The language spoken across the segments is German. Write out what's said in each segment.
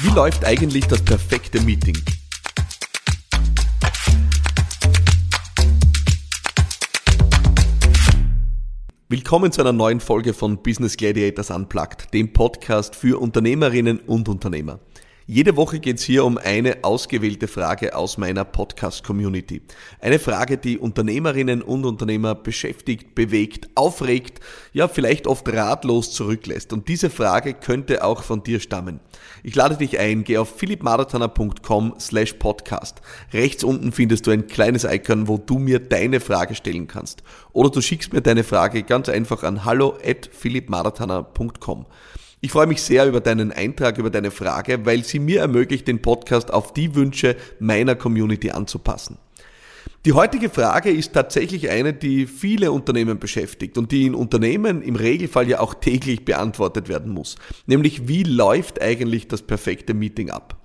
Wie läuft eigentlich das perfekte Meeting? Willkommen zu einer neuen Folge von Business Gladiators Unplugged, dem Podcast für Unternehmerinnen und Unternehmer. Jede Woche geht es hier um eine ausgewählte Frage aus meiner Podcast-Community. Eine Frage, die Unternehmerinnen und Unternehmer beschäftigt, bewegt, aufregt, ja vielleicht oft ratlos zurücklässt. Und diese Frage könnte auch von dir stammen. Ich lade dich ein, geh auf philippmarathoner.com slash podcast. Rechts unten findest du ein kleines Icon, wo du mir deine Frage stellen kannst. Oder du schickst mir deine Frage ganz einfach an hallo at philippmarathoner.com. Ich freue mich sehr über deinen Eintrag, über deine Frage, weil sie mir ermöglicht, den Podcast auf die Wünsche meiner Community anzupassen. Die heutige Frage ist tatsächlich eine, die viele Unternehmen beschäftigt und die in Unternehmen im Regelfall ja auch täglich beantwortet werden muss. Nämlich, wie läuft eigentlich das perfekte Meeting ab?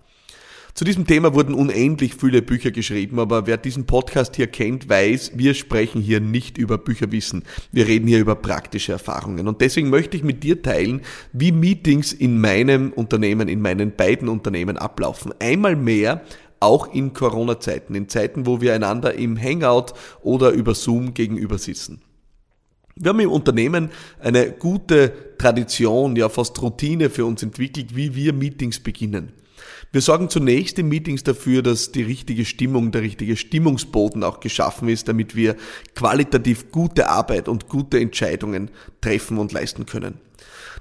Zu diesem Thema wurden unendlich viele Bücher geschrieben, aber wer diesen Podcast hier kennt, weiß, wir sprechen hier nicht über Bücherwissen. Wir reden hier über praktische Erfahrungen. Und deswegen möchte ich mit dir teilen, wie Meetings in meinem Unternehmen, in meinen beiden Unternehmen ablaufen. Einmal mehr auch in Corona-Zeiten, in Zeiten, wo wir einander im Hangout oder über Zoom gegenüber sitzen. Wir haben im Unternehmen eine gute Tradition, ja fast Routine für uns entwickelt, wie wir Meetings beginnen. Wir sorgen zunächst in Meetings dafür, dass die richtige Stimmung, der richtige Stimmungsboden auch geschaffen ist, damit wir qualitativ gute Arbeit und gute Entscheidungen treffen und leisten können.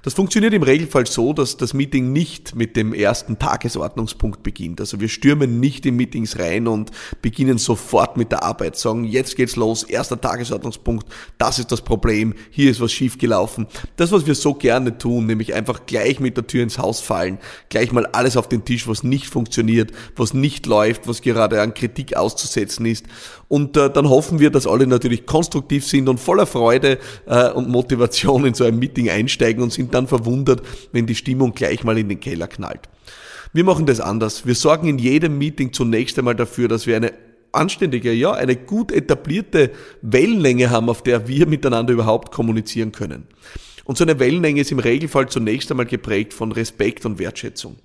Das funktioniert im Regelfall so, dass das Meeting nicht mit dem ersten Tagesordnungspunkt beginnt. Also wir stürmen nicht in Meetings rein und beginnen sofort mit der Arbeit, sagen, jetzt geht's los, erster Tagesordnungspunkt, das ist das Problem, hier ist was schiefgelaufen. Das, was wir so gerne tun, nämlich einfach gleich mit der Tür ins Haus fallen, gleich mal alles auf den Tisch, was nicht funktioniert, was nicht läuft, was gerade an Kritik auszusetzen ist. Und äh, dann hoffen wir, dass alle natürlich konstruktiv sind und voller Freude äh, und Motivation in so ein Meeting einsteigen und sind dann verwundert, wenn die Stimmung gleich mal in den Keller knallt. Wir machen das anders. Wir sorgen in jedem Meeting zunächst einmal dafür, dass wir eine anständige, ja, eine gut etablierte Wellenlänge haben, auf der wir miteinander überhaupt kommunizieren können. Und so eine Wellenlänge ist im Regelfall zunächst einmal geprägt von Respekt und Wertschätzung.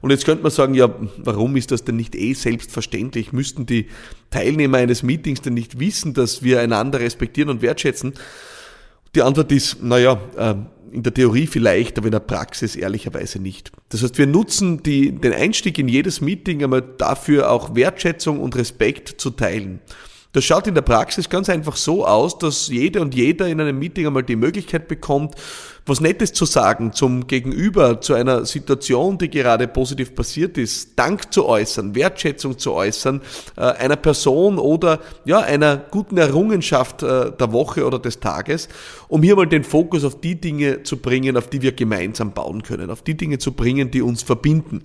Und jetzt könnte man sagen, ja, warum ist das denn nicht eh selbstverständlich? Müssten die Teilnehmer eines Meetings denn nicht wissen, dass wir einander respektieren und wertschätzen? Die Antwort ist, naja, ähm, in der Theorie vielleicht, aber in der Praxis ehrlicherweise nicht. Das heißt, wir nutzen die, den Einstieg in jedes Meeting einmal dafür, auch Wertschätzung und Respekt zu teilen. Das schaut in der Praxis ganz einfach so aus, dass jede und jeder in einem Meeting einmal die Möglichkeit bekommt, was Nettes zu sagen zum Gegenüber, zu einer Situation, die gerade positiv passiert ist, Dank zu äußern, Wertschätzung zu äußern, äh, einer Person oder ja, einer guten Errungenschaft äh, der Woche oder des Tages, um hier mal den Fokus auf die Dinge zu bringen, auf die wir gemeinsam bauen können, auf die Dinge zu bringen, die uns verbinden.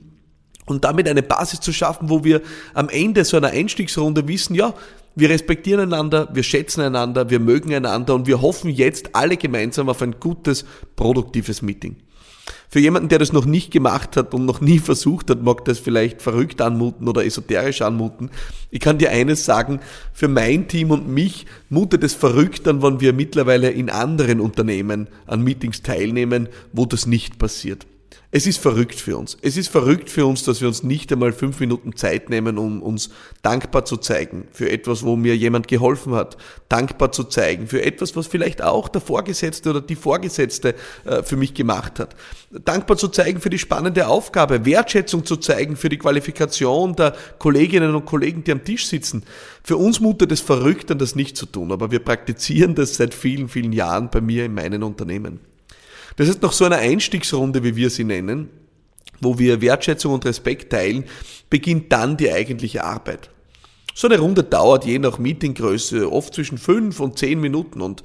Und damit eine Basis zu schaffen, wo wir am Ende so einer Einstiegsrunde wissen, ja, wir respektieren einander, wir schätzen einander, wir mögen einander und wir hoffen jetzt alle gemeinsam auf ein gutes, produktives Meeting. Für jemanden, der das noch nicht gemacht hat und noch nie versucht hat, mag das vielleicht verrückt anmuten oder esoterisch anmuten. Ich kann dir eines sagen, für mein Team und mich mutet es verrückt an, wenn wir mittlerweile in anderen Unternehmen an Meetings teilnehmen, wo das nicht passiert. Es ist verrückt für uns. Es ist verrückt für uns, dass wir uns nicht einmal fünf Minuten Zeit nehmen, um uns dankbar zu zeigen für etwas, wo mir jemand geholfen hat. Dankbar zu zeigen für etwas, was vielleicht auch der Vorgesetzte oder die Vorgesetzte äh, für mich gemacht hat. Dankbar zu zeigen für die spannende Aufgabe. Wertschätzung zu zeigen für die Qualifikation der Kolleginnen und Kollegen, die am Tisch sitzen. Für uns mutet es verrückt an, das nicht zu tun. Aber wir praktizieren das seit vielen, vielen Jahren bei mir in meinen Unternehmen. Das ist nach so einer Einstiegsrunde, wie wir sie nennen, wo wir Wertschätzung und Respekt teilen, beginnt dann die eigentliche Arbeit. So eine Runde dauert je nach Meetinggröße oft zwischen fünf und zehn Minuten und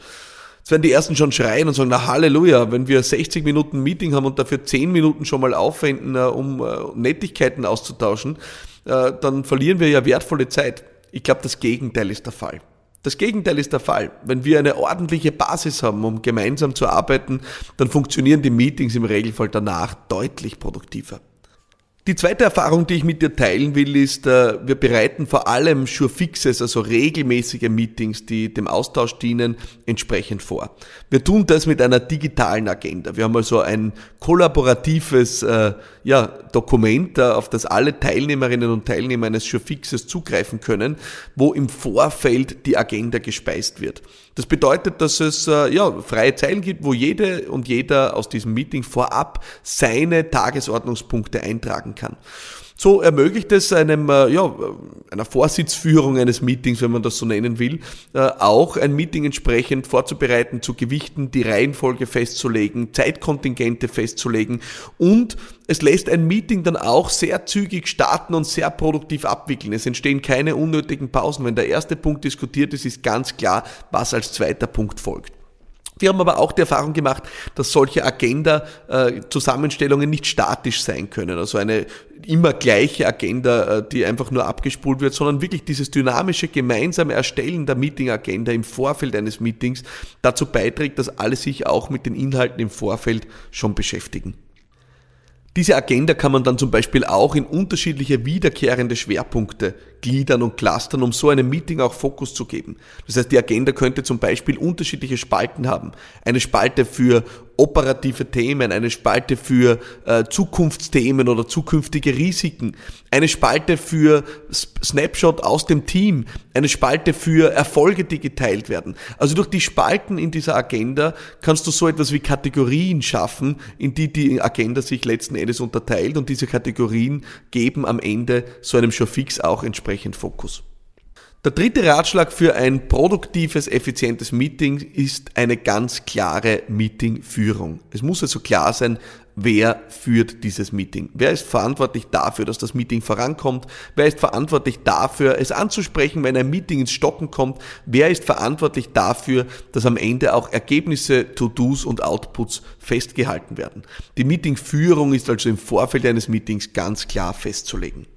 Jetzt werden die ersten schon schreien und sagen, na Halleluja, wenn wir 60 Minuten Meeting haben und dafür 10 Minuten schon mal aufwenden, äh, um äh, Nettigkeiten auszutauschen, äh, dann verlieren wir ja wertvolle Zeit. Ich glaube, das Gegenteil ist der Fall. Das Gegenteil ist der Fall. Wenn wir eine ordentliche Basis haben, um gemeinsam zu arbeiten, dann funktionieren die Meetings im Regelfall danach deutlich produktiver. Die zweite Erfahrung, die ich mit dir teilen will, ist, äh, wir bereiten vor allem Sure Fixes, also regelmäßige Meetings, die dem Austausch dienen, entsprechend vor. Wir tun das mit einer digitalen Agenda. Wir haben also ein kollaboratives äh, ja, Dokument, äh, auf das alle Teilnehmerinnen und Teilnehmer eines Sure Fixes zugreifen können, wo im Vorfeld die Agenda gespeist wird. Das bedeutet, dass es äh, ja, freie Zeilen gibt, wo jede und jeder aus diesem Meeting vorab seine Tagesordnungspunkte eintragen kann. So ermöglicht es einem, äh, ja, einer Vorsitzführung eines Meetings, wenn man das so nennen will, äh, auch ein Meeting entsprechend vorzubereiten, zu gewichten, die Reihenfolge festzulegen, Zeitkontingente festzulegen und es lässt ein Meeting dann auch sehr zügig starten und sehr produktiv abwickeln. Es entstehen keine unnötigen Pausen. Wenn der erste Punkt diskutiert ist, ist ganz klar, was als zweiter Punkt folgt. Wir haben aber auch die Erfahrung gemacht, dass solche Agenda-Zusammenstellungen nicht statisch sein können. Also eine immer gleiche Agenda, äh, die einfach nur abgespult wird, sondern wirklich dieses dynamische gemeinsame Erstellen der Meeting-Agenda im Vorfeld eines Meetings dazu beiträgt, dass alle sich auch mit den Inhalten im Vorfeld schon beschäftigen. Diese Agenda kann man dann zum Beispiel auch in unterschiedliche wiederkehrende Schwerpunkte gliedern und clustern, um so einem Meeting auch Fokus zu geben. Das heißt, die Agenda könnte zum Beispiel unterschiedliche Spalten haben. Eine Spalte für operative Themen, eine Spalte für äh, Zukunftsthemen oder zukünftige Risiken, eine Spalte für Snapshot aus dem Team, eine Spalte für Erfolge, die geteilt werden. Also durch die Spalten in dieser Agenda kannst du so etwas wie Kategorien schaffen, in die die Agenda sich letzten Endes unterteilt und diese Kategorien geben am Ende so einem Showfix auch entsprechend entsprechend Fokus. Der dritte Ratschlag für ein produktives, effizientes Meeting ist eine ganz klare Meetingführung. Es muss also klar sein, wer führt dieses Meeting? Wer ist verantwortlich dafür, dass das Meeting vorankommt? Wer ist verantwortlich dafür, es anzusprechen, wenn ein Meeting ins Stocken kommt? Wer ist verantwortlich dafür, dass am Ende auch Ergebnisse, To-Dos und Outputs festgehalten werden? Die Meetingführung ist also im Vorfeld eines Meetings ganz klar festzulegen.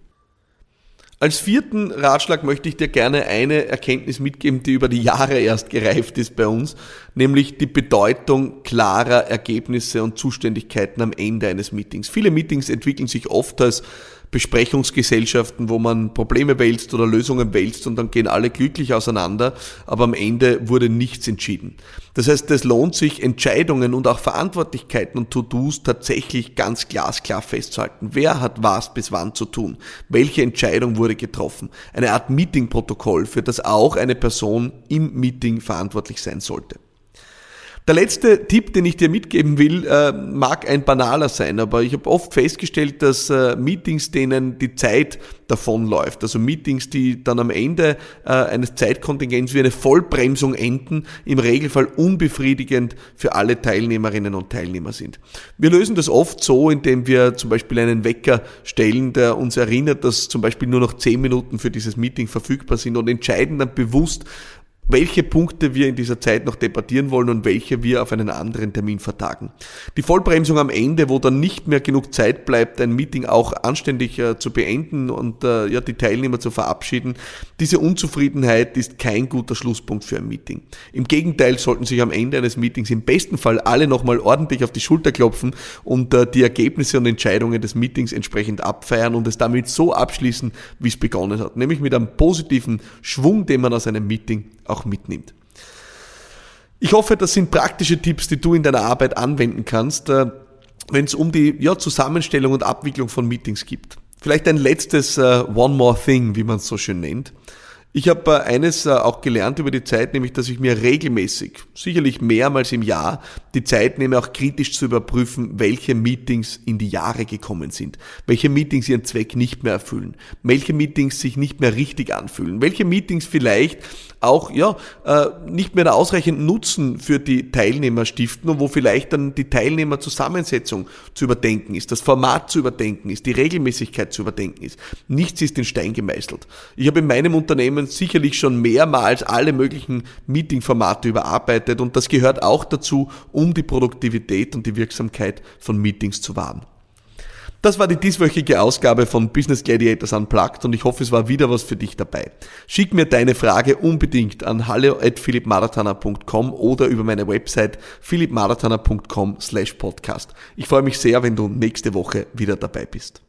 Als vierten Ratschlag möchte ich dir gerne eine Erkenntnis mitgeben, die über die Jahre erst gereift ist bei uns, nämlich die Bedeutung klarer Ergebnisse und Zuständigkeiten am Ende eines Meetings. Viele Meetings entwickeln sich oft als Besprechungsgesellschaften, wo man Probleme wälzt oder Lösungen wälzt und dann gehen alle glücklich auseinander, aber am Ende wurde nichts entschieden. Das heißt, es lohnt sich, Entscheidungen und auch Verantwortlichkeiten und To-Dos tatsächlich ganz glasklar festzuhalten. Wer hat was bis wann zu tun? Welche Entscheidung wurde getroffen? Eine Art Meetingprotokoll, für das auch eine Person im Meeting verantwortlich sein sollte. Der letzte Tipp, den ich dir mitgeben will, äh, mag ein banaler sein, aber ich habe oft festgestellt, dass äh, Meetings, denen die Zeit davonläuft, also Meetings, die dann am Ende äh, eines Zeitkontingents wie eine Vollbremsung enden, im Regelfall unbefriedigend für alle Teilnehmerinnen und Teilnehmer sind. Wir lösen das oft so, indem wir zum Beispiel einen Wecker stellen, der uns erinnert, dass zum Beispiel nur noch zehn Minuten für dieses Meeting verfügbar sind und entscheiden dann bewusst, welche Punkte wir in dieser Zeit noch debattieren wollen und welche wir auf einen anderen Termin vertagen. Die Vollbremsung am Ende, wo dann nicht mehr genug Zeit bleibt, ein Meeting auch anständig äh, zu beenden und äh, ja, die Teilnehmer zu verabschieden, diese Unzufriedenheit ist kein guter Schlusspunkt für ein Meeting. Im Gegenteil sollten sich am Ende eines Meetings im besten Fall alle nochmal ordentlich auf die Schulter klopfen und äh, die Ergebnisse und Entscheidungen des Meetings entsprechend abfeiern und es damit so abschließen, wie es begonnen hat, nämlich mit einem positiven Schwung, den man aus einem Meeting auch mitnimmt. Ich hoffe, das sind praktische Tipps, die du in deiner Arbeit anwenden kannst, äh, wenn es um die ja, Zusammenstellung und Abwicklung von Meetings gibt. Vielleicht ein letztes uh, One More Thing, wie man es so schön nennt. Ich habe äh, eines äh, auch gelernt über die Zeit, nämlich dass ich mir regelmäßig, sicherlich mehrmals im Jahr, die Zeit nehme, auch kritisch zu überprüfen, welche Meetings in die Jahre gekommen sind, welche Meetings ihren Zweck nicht mehr erfüllen, welche Meetings sich nicht mehr richtig anfühlen, welche Meetings vielleicht auch ja, äh, nicht mehr ausreichend Nutzen für die Teilnehmer stiften und wo vielleicht dann die Teilnehmerzusammensetzung zu überdenken ist, das Format zu überdenken ist, die Regelmäßigkeit zu überdenken ist. Nichts ist in Stein gemeißelt. Ich habe in meinem Unternehmen sicherlich schon mehrmals alle möglichen Meeting-Formate überarbeitet und das gehört auch dazu, um die Produktivität und die Wirksamkeit von Meetings zu wahren. Das war die dieswöchige Ausgabe von Business Gladiators Unplugged und ich hoffe, es war wieder was für dich dabei. Schick mir deine Frage unbedingt an hallo@philippmarathoner.com oder über meine Website philippmarathoner.com slash podcast. Ich freue mich sehr, wenn du nächste Woche wieder dabei bist.